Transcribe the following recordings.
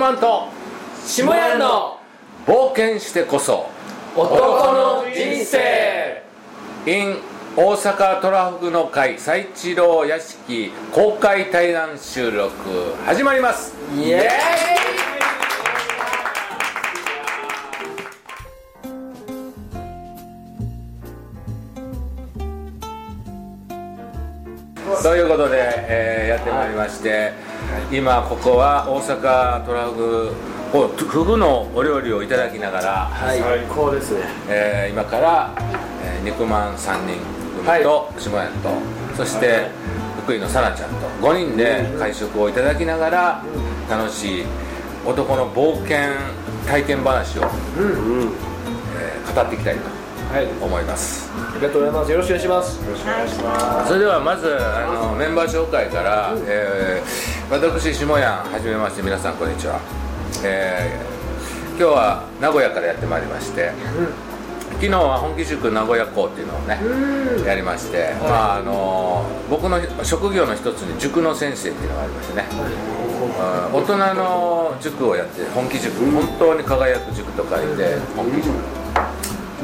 肉まんと下屋の冒険してこそ。男の人生。In 大阪トラフグの会最一郎屋敷公開対談収録始まります。イエということで、えーやってまいりまして、今ここは大阪トラフグをフグのお料理をいただきながら、はい。最高ですね。えー今から、えー肉まん3人組と下屋と、そして、福井のさなちゃんと5人で会食をいただきながら楽しい男の冒険体験話を、うんうん。えー語っていきたいとはい。思います。ありがとうございます。よろしくお願いします。よろしくお願いしまそれではまずあのメンバー紹介から、えー私下屋はじめまして皆さんこんにちは、えー今日は名古屋からやってまいりまして、昨日は本気塾名古屋校っていうのをね、やりまして、まああの僕の職業の一つに塾の先生っていうのがありましてね、うん大人の塾をやって本気塾、本当に輝く塾と書いて本気塾。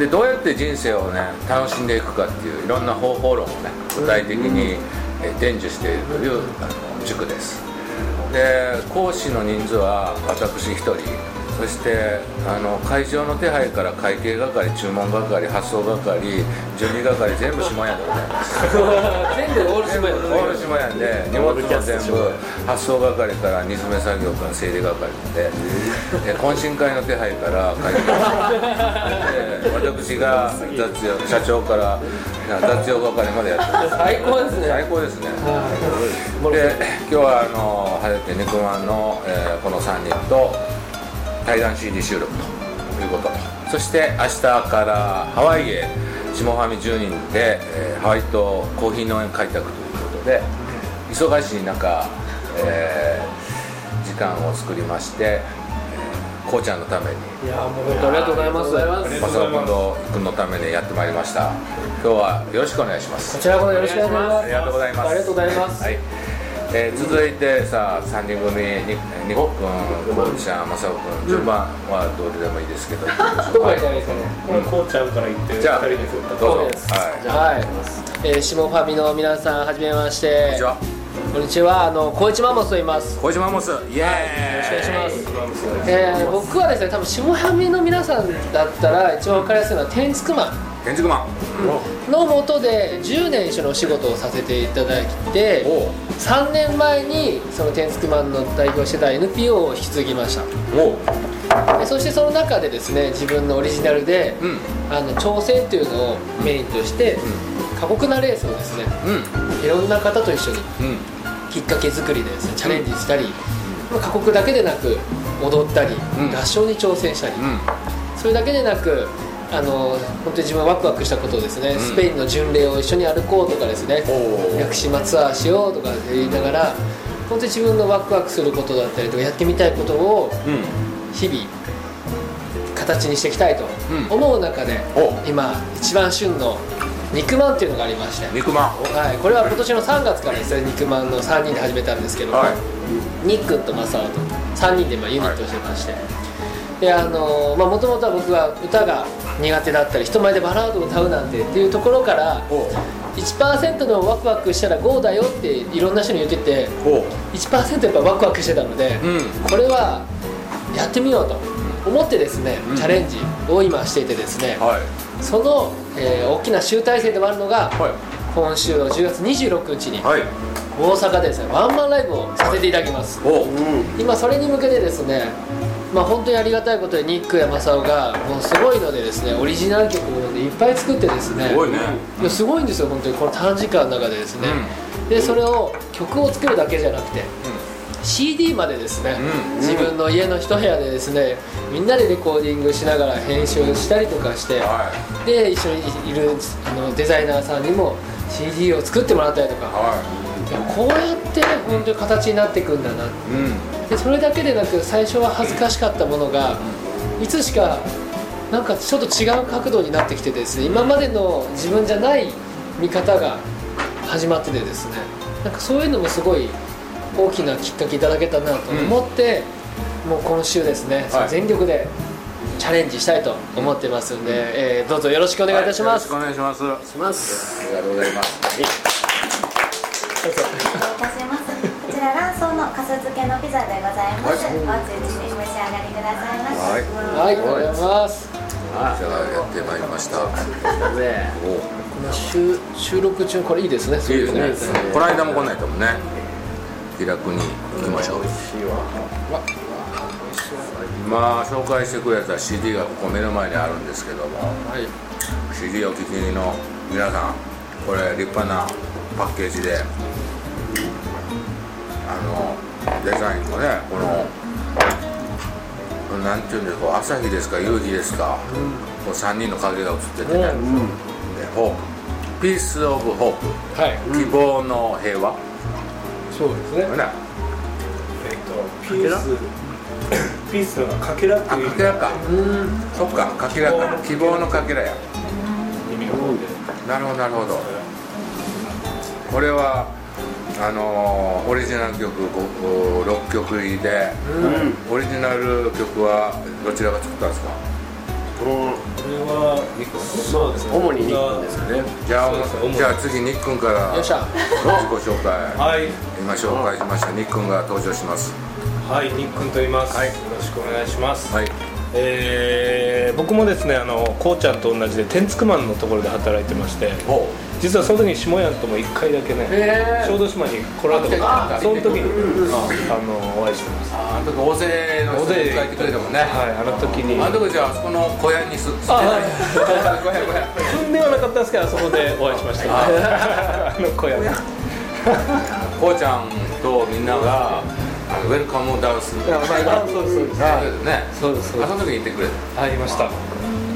でどうやって人生をね楽しんでいくかっていういろんな方法論をね具体的にえー伝授しているというあの塾ですで講師の人数は私一人。そしてあの会場の手配から会計係注文係発送係準備係全部下屋でございますす全部オール島屋オール島屋で荷物も全部発送係から荷詰め作業から整理係まで。え懇親会の手配から会計で。私が雑用社長から雑用係までやってます。最高ですね。最高ですね。で今日はあの晴れて肉まんの、えーこの3人と対談 CD 収録ということと。そして明日からハワイへ下ファミ10人で、えーハワイとコーヒー農園開拓ということで忙しい中、えー時間を作りまして、えーこうちゃんのために。いやもう本当ありがとうございます。マサオ君と君のためにやってまいりました。今日はよろしくお願いします。こちらこそよろしくお願いします。ありがとうございます。ありがとうございます。はいえー続いてさあ3人組ににほっくんこうちゃんまさおくん。順番はどうでもいいですけど。どこがいいですかね？こうちゃんから言ってじゃあ二人で振ったどうぞ。そうです。はい。はい、えー、下ファミの皆さんはじめまして。こんにちは。こんにちは。あの小市マンモスと言います。小島モス。イエよろしくお願いしーイます。えー、僕はですね多分下ファミの皆さんだったら一番分かりやすいのは天竺マ建築マンンのもとで10年一緒にお仕事をさせていただいておう3年前にその天竺マンの代表してた NPO を引き継ぎました。でそしてその中でですね自分のオリジナルで、うん。あの挑戦っていうのをメインとして、過酷なレースをですねうん。いろんな方と一緒にうん。きっかけ作りでですねチャレンジしたり、まあ過酷だけでなく踊ったり、うん。合唱に挑戦したり、うん。それだけでなくあの本当に自分がワクワクしたことをですね、ん。スペインの巡礼を一緒に歩こうとかですね屋久島ツアーしようとか言いながら本当に自分のワクワクすることだったりとかやってみたいことをうん。日々形にしていきたいとうん。思う中で、お。今一番旬の肉まんっていうのがありまして、肉まん。はい、これは今年の3月からですね肉まんの3人で始めたんですけど、はい。ニックンとマサオと3人でまあユニットをしてまして、であのもともとは僕が歌が苦手だったり人前でバラードを歌うなんてっていうところからおう。1%のワクワクしたら GO だよっていろんな人に言ってておう。1%やっぱワクワクしてたので、うん。これはやってみようと思ってですね、うんチャレンジを今していてですね、はい。その、えー大きな集大成でもあるのがはい。今週の10月26日にはい。大阪でですねワンマンライブをさせていただきます。今それに向けてですねまあ本当にありがたいことでニックやマサオがもうすごいのでですねオリジナル曲をねいっぱい作ってですねすごいね。すごいんですよ本当にこの短時間の中でですね、でそれを曲を作るだけじゃなくて CD までですね、うん。自分の家の一部屋でですねみんなでレコーディングしながら編集したりとかして、はで一緒にいるあのデザイナーさんにも CD を作ってもらったりとか。いはい。やこうやって本当に形になっていくんだなうんでそれだけでなく最初は恥ずかしかったものがいつしかなんかちょっと違う角度になってきてですね今までの自分じゃない見方が始まっててですねなんかそういうのもすごい大きなきっかけいただけたなと思って、もう今週ですね、はい。全力でチャレンジしたいと思ってますんで、えーどうぞよろしくお願いいたします、はいよろしくお願いします。します。ありがとうございます。お願いのかす漬けのピザでございます。はい。お熱いうちにお召し上がりくださいませ。はい。はいありがとうございます。じゃあやってまいりました。おねこの収収録中これいいですね。いいですね。この間も来ないともんね。気楽に行きましょう。今紹介してくれた CD がここ目の前にあるんですけども。はい。CD を聴きの皆さんこれ立派なパッケージであのデザインもねこのなんていうんですか朝日ですか夕日ですか、こう3人の影が映っててね、でホープ。ピース・オブ・ホープはい。希望の平和、そうですね。ね。えっと、ピース、ピースのかけらってあいう。かけらか。そっかかけらか。希望のかけらや。意味なるほどなるほど。これはあのーオリジナル曲6曲入りで、オリジナル曲はどちらが作ったんですか？これは、そうですね、主にニックンですよね。じゃあね。じゃあ次ニックンからよっしゃ。自己紹介。はい、今紹介しました。ニックンが登場します。はい、ニックンと言います、はい。よろしくお願いします。はいえー僕もですね、あの、こうちゃんと同じで、天竺マンのところで働いてまして。お実はその時に下屋とも一回だけね、へー小豆島に来られたことがあってその時に、あの、お会いしてます。あの時大勢の人が迎えてくれたもんねはい、あの時に。あの時じゃああそこの小屋にす住んであない小屋小屋踏んではなかったんですけど、あそこでお会いしました。あの小屋で。こうちゃんとみんながウェルカムダンスあそうです、そうです。ね。そうです、そうです。あそ。の時に行ってくれた。ありました。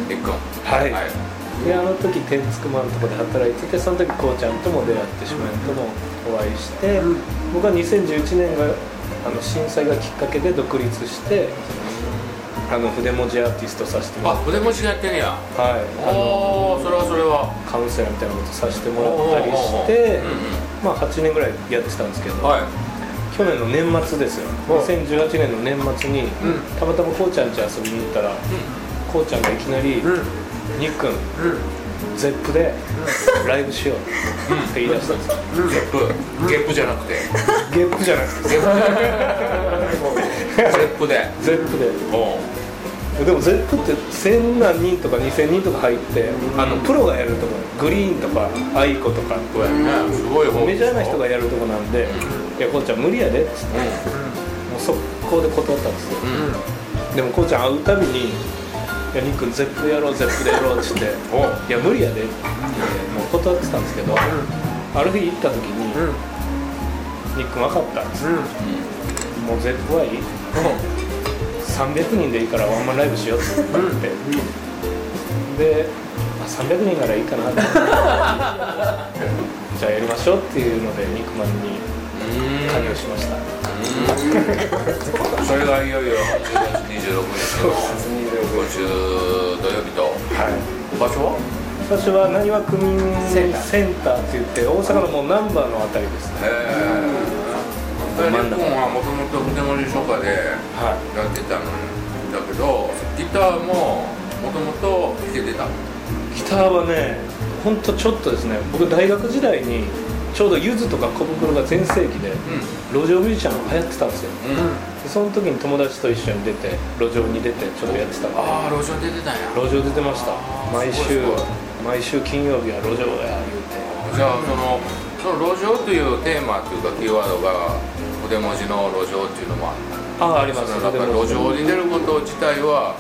ニックン。はい。はい。であの時天竺マンのとこで働いててその時こうちゃんとも出会ってしまいともお会いして、僕は2011年があの震災がきっかけで独立してあの筆文字アーティストさせてもらってあ筆文字やってんねやはい。あのそれはそれは。カウンセラーみたいなことさせてもらったりしてうんまあ8年ぐらいやってたんですけど、はい去年の年末ですよ。2018年の年末に、うん。たまたまこうちゃん家遊びに行ったら、こうちゃんがいきなり「にっくん、Zeppでライブしよう」って言い出したんですよ、ゲップ。ゲップじゃなくて。ゲップじゃなくて。ゲップ。で。 Zeppで。でも Zeppって1000何人とか2000人とか入って、あのプロがやるとこ GReeeeNとか aiko とかすごい方メジャーな人がやるとこなんで「いやこうちゃん無理やで」っつってもう速攻で断ったんですよ。でもこうちゃん会うたびに「いやニックンゼップでやろうゼップでやろう」っつって「おういや無理やで」って言ってもう断ってたんですけど、ある日行った時に「ニックン分かった」っつって、もうゼップはいい300人でいいからワンマンライブしようって言って、で、まあ、300人ならいいかなって じゃあやりましょうっていうのでニックマンに加入しました。それがいよいよ10月26日の今週土曜日と。はい。場所は？場所はなにわ区民センター。センターって言って大阪のもう難波のあたりですね。ええ日本はもともと筆文字書家ではやってたのだけどギターももともと弾けてた。いギターはねほんとちょっとですね僕大学時代にちょうどゆずとか小袋が全盛期でうん。路上ミュージシャン流行ってたんですよ。うん。でその時に友達と一緒に出て路上に出てちょっとやってたんでああ路上に出てたんや。路上出てました。毎週毎週金曜日は路上や言うて。じゃあそのその路上というテーマというかキーワードが筆文字の路上っていうのもあった。あああります。そのやっぱり路上に出ること自体は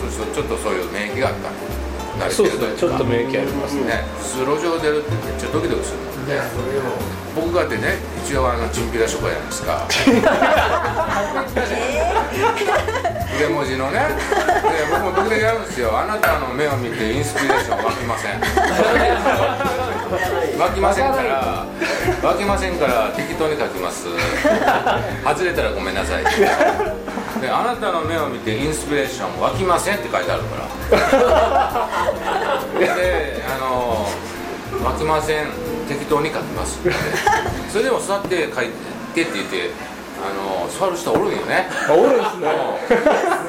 ちょっとそういう免疫があった慣れてそうるですねちょっと免疫ありますね。路上出るってめっちゃドキドキするもんね。僕がってね一応あのチンピラ書家じゃないですか。筆文字のね。で僕も時々やるんですよ。あなたの目を見てインスピレーション湧きません。湧きませんから。湧きませんから適当に書きます。外れたらごめんなさいであなたの目を見てインスピレーション湧きませんって書いてあるから。であの湧きません。適当に書きます。ってそれでも座って書いてって言ってあの座る人おるんよね。あおるんですね。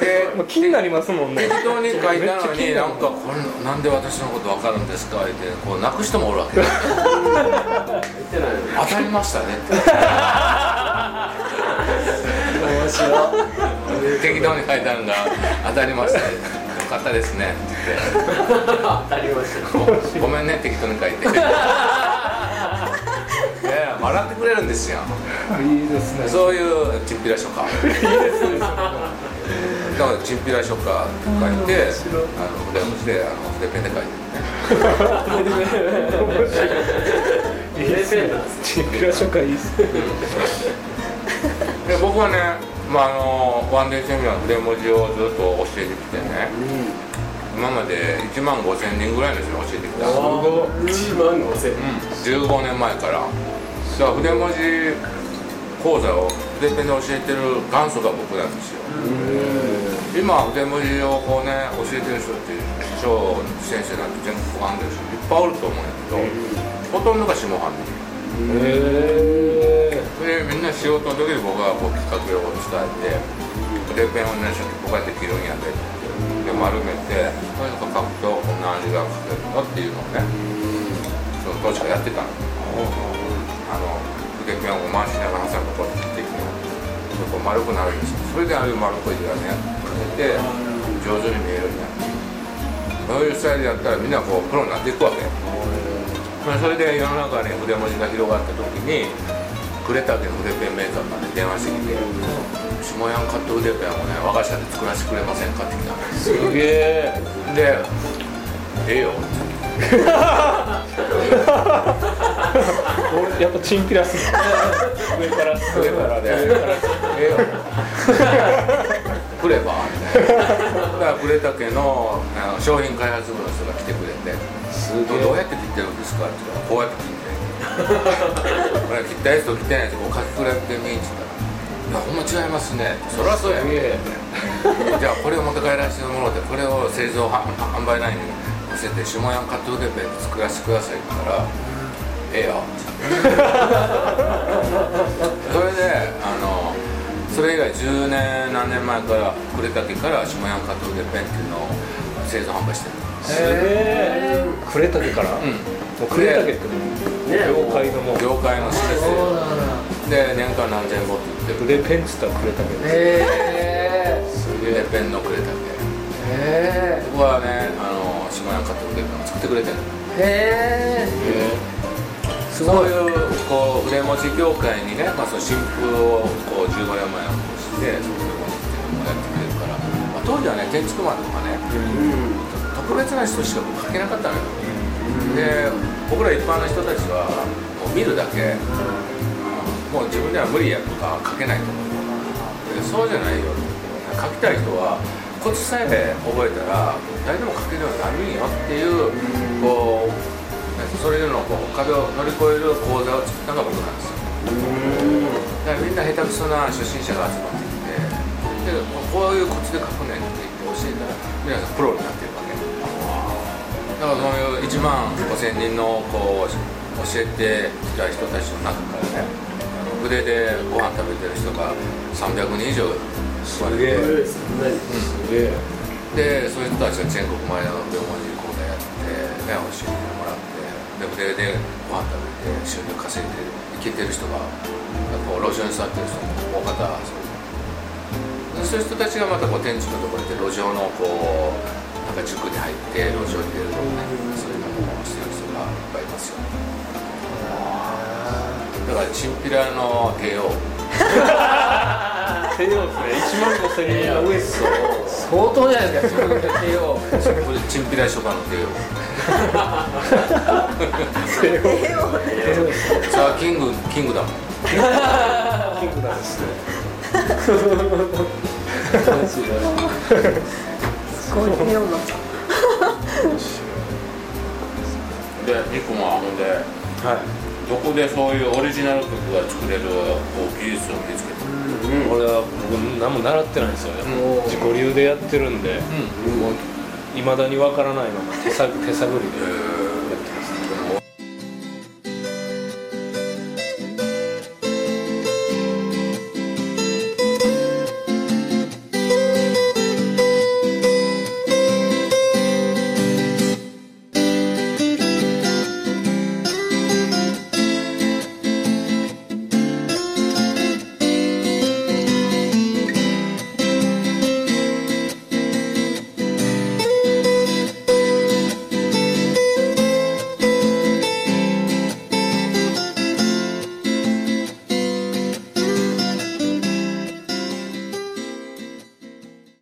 でまあ気になりますもんね。適当に書いたのになんかこれなんで私のこと分かるんですか？ってこう泣く人もおるわけ。当たりましたね。っ て面白い適当に書いたのが当たりましたねよかったですね。って言って当たりました。ごめんね適当に書いて。いやいや笑ってくれるんですよ。いいですね。そういうチンピラ書家。だからチンピラ書書いてあの筆文字であの筆ペンで書いてる ね。いいですね。チンピラ書家いいっすね。で僕はね、まあ、あのワンデーセミナーの筆文字をずっと教えてきてね、今まで1万5千人ぐらいの人に教えてきた、うん、1万5000 15年前から。だから筆文字講座を筆ペンで教えてる元祖が僕なんですよ。今筆文字をこうね教えてる人って師匠先生なんて全国あるんですいっぱいおると思うんやけど、ほとんどが下半身へえでみんな仕事の時に僕はこう企画用を伝えて筆ペンをねこうやって切るんやでってで丸めてこれとか書くとこんな味が書けるよっていうのをねその当時からやってたの。あの筆ペンを回しながら挟むとこうやって切っていくのそこ丸くなるんですよ。それでああいう丸っこい字がね出て上手に見えるんや。そういうスタイルやったらみんなこうプロになっていくわけ、それで世の中に筆文字が広がった時に呉竹の筆ペンメーカーから電話してきて「下山カット筆ペンをね我が社で作らせてくれませんか?」って来たんですすげえで「ええよ」俺やっぱチンピラっすね上からで上からで「ええよ」くればみたいなだから呉竹のあの商品開発部の人が来てくれて「すどうやって切ってるんですか?」って言ったら「こうやって切って」これ切ったやつと切ってないやつこう書き比べてみって言った。ら「いやほんま違いますね」そりゃそうやねじゃあこれを持って帰らせてもらってこれを製造は販売ラインに載せて下山カット筆ペン作らせてくださいって言ったら「ええよ」それであのそれ以来10年何年前から呉竹から下山カット筆ペンっていうのを製造販売してるすげえ呉竹から、うん。もう呉竹って。もうね。業界のもう。業界の施設。そうなんだ。で年間何千本って言ってペンっつったら呉竹です。へえ筆ペンの呉竹。へえここはねあの下山カット筆ペンを作ってくれてるへえすごい。そういうこう筆文字業界にね、まあ、その新風をこう15年前に起こしてその筆文字っていうのをやってくれるから、まあ、当時はね建築マンとかね特別な人しか書けなかったのよ。で僕ら一般の人たちはもう見るだけもう自分では無理やとか書けないと思う。でそうじゃないよ。書きたい人はコツさえ覚えたら誰でも書けるようになるんよっていうこうそういうのをこう壁を乗り越える講座を作ったのが僕なんですよ。だからみんな下手くそな初心者が集まってきてでこういうコツで書くねんからそういう1万5000人のこう教えてきた人たちの中からね筆でご飯食べてる人が300人以上座れてげえそん。でそういう人たちが全国前の病文字講座やって、ね、教えてもらってで筆でご飯食べて収入稼いでいけてる人がこう路上に座ってる人も大方そういう人たちがまたこう天地のところで路上のこうなんか塾に入って路上に出るとかねそういうのをしてる人がいっぱいいますよだからチンピラの帝王。帝王ですね。1万5000人の上相当じゃないですか。自分で手をチンピラ書家の帝王。帝王。帝王ですさあキングキングだもんキングダムですね。す ごい目をなったでニコもほんではい。どこでそういうオリジナル曲が作れるこう技術を身につけてる俺は僕何も習ってないんですよ。ね、うん。自己流でやってるんで。うん。もういまだにわからないのが手探手探りで。え